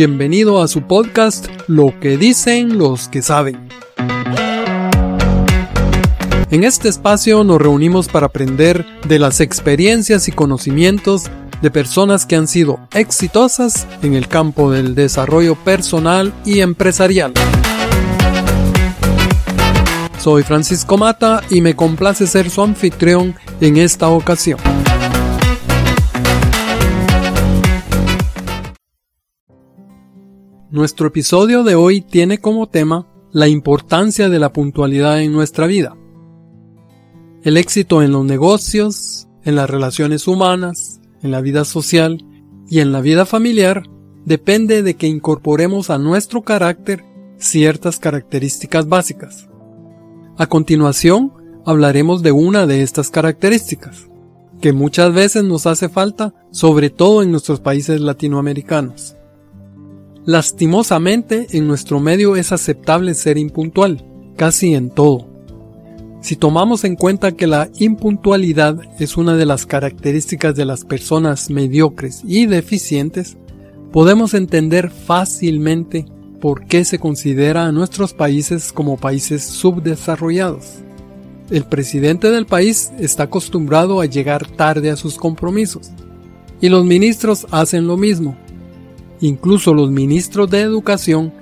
Bienvenido a su podcast Lo que dicen los que saben. En este espacio nos reunimos para aprender de las experiencias y conocimientos de personas que han sido exitosas en el campo del desarrollo personal y empresarial. Soy Francisco Mata y me complace ser su anfitrión en esta ocasión. Nuestro episodio de hoy tiene como tema la importancia de la puntualidad en nuestra vida. El éxito en los negocios, en las relaciones humanas, en la vida social y en la vida familiar depende de que incorporemos a nuestro carácter ciertas características básicas. A continuación, hablaremos de una de estas características, que muchas veces nos hace falta, sobre todo en nuestros países latinoamericanos. Lastimosamente, en nuestro medio es aceptable ser impuntual, casi en todo. Si tomamos en cuenta que la impuntualidad es una de las características de las personas mediocres y deficientes, podemos entender fácilmente por qué se considera a nuestros países como países subdesarrollados. El presidente del país está acostumbrado a llegar tarde a sus compromisos, y los ministros hacen lo mismo, Incluso los ministros de educación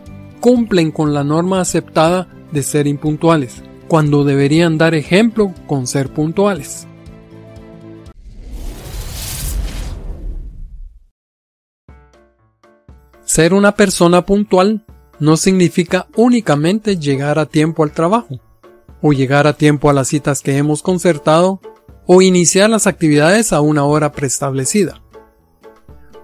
cumplen con la norma aceptada de ser impuntuales, cuando deberían dar ejemplo con ser puntuales. Ser una persona puntual no significa únicamente llegar a tiempo al trabajo, o llegar a tiempo a las citas que hemos concertado, o iniciar las actividades a una hora preestablecida.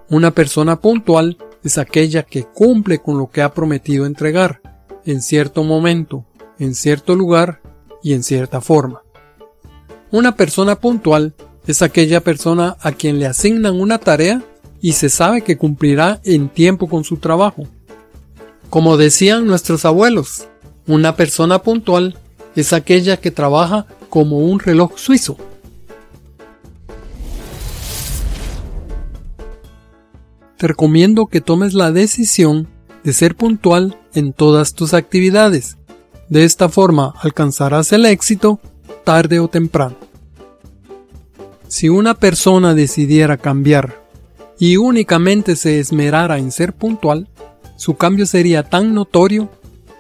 Una persona puntual es aquella que cumple con lo que ha prometido entregar, en cierto momento, en cierto lugar y en cierta forma. Una persona puntual es aquella persona a quien le asignan una tarea y se sabe que cumplirá en tiempo con su trabajo. Como decían nuestros abuelos, una persona puntual es aquella que trabaja como un reloj suizo. Recomiendo que tomes la decisión de ser puntual en todas tus actividades. De esta forma alcanzarás el éxito tarde o temprano. Si una persona decidiera cambiar y únicamente se esmerara en ser puntual, su cambio sería tan notorio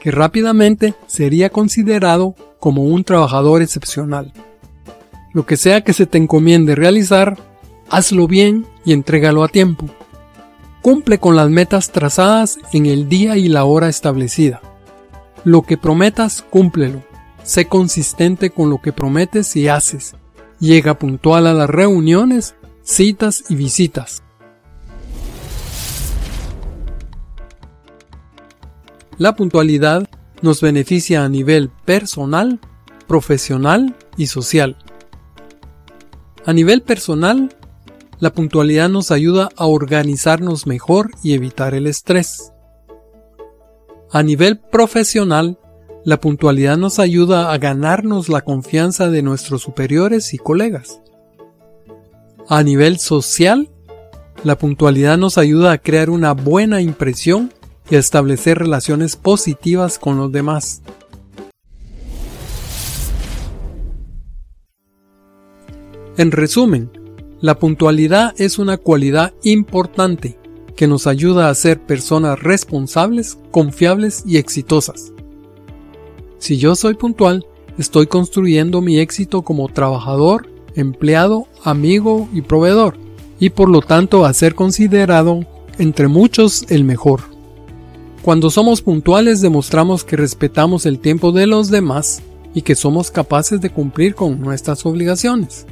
que rápidamente sería considerado como un trabajador excepcional. Lo que sea que se te encomiende realizar, hazlo bien y entrégalo a tiempo. Cumple con las metas trazadas en el día y la hora establecida. Lo que prometas, cúmplelo. Sé consistente con lo que prometes y haces. Llega puntual a las reuniones, citas y visitas. La puntualidad nos beneficia a nivel personal, profesional y social. A nivel personal, la puntualidad nos ayuda a organizarnos mejor y evitar el estrés. A nivel profesional, la puntualidad nos ayuda a ganarnos la confianza de nuestros superiores y colegas. A nivel social, la puntualidad nos ayuda a crear una buena impresión y a establecer relaciones positivas con los demás. En resumen, la puntualidad es una cualidad importante que nos ayuda a ser personas responsables, confiables y exitosas. Si yo soy puntual, estoy construyendo mi éxito como trabajador, empleado, amigo y proveedor, y por lo tanto a ser considerado entre muchos el mejor. Cuando somos puntuales demostramos que respetamos el tiempo de los demás y que somos capaces de cumplir con nuestras obligaciones.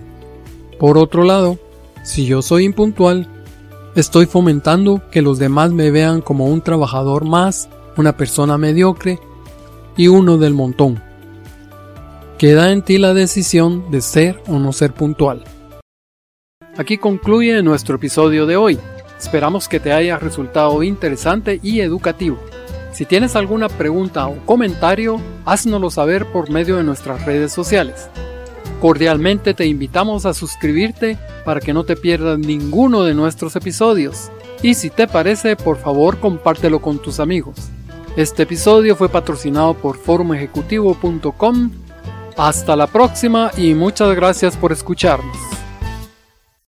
Por otro lado, si yo soy impuntual, estoy fomentando que los demás me vean como un trabajador más, una persona mediocre y uno del montón. Queda en ti la decisión de ser o no ser puntual. Aquí concluye nuestro episodio de hoy. Esperamos que te haya resultado interesante y educativo. Si tienes alguna pregunta o comentario, háznoslo saber por medio de nuestras redes sociales. Cordialmente te invitamos a suscribirte para que no te pierdas ninguno de nuestros episodios. Y si te parece, por favor compártelo con tus amigos. Este episodio fue patrocinado por forumejecutivo.com. Hasta la próxima y muchas gracias por escucharnos.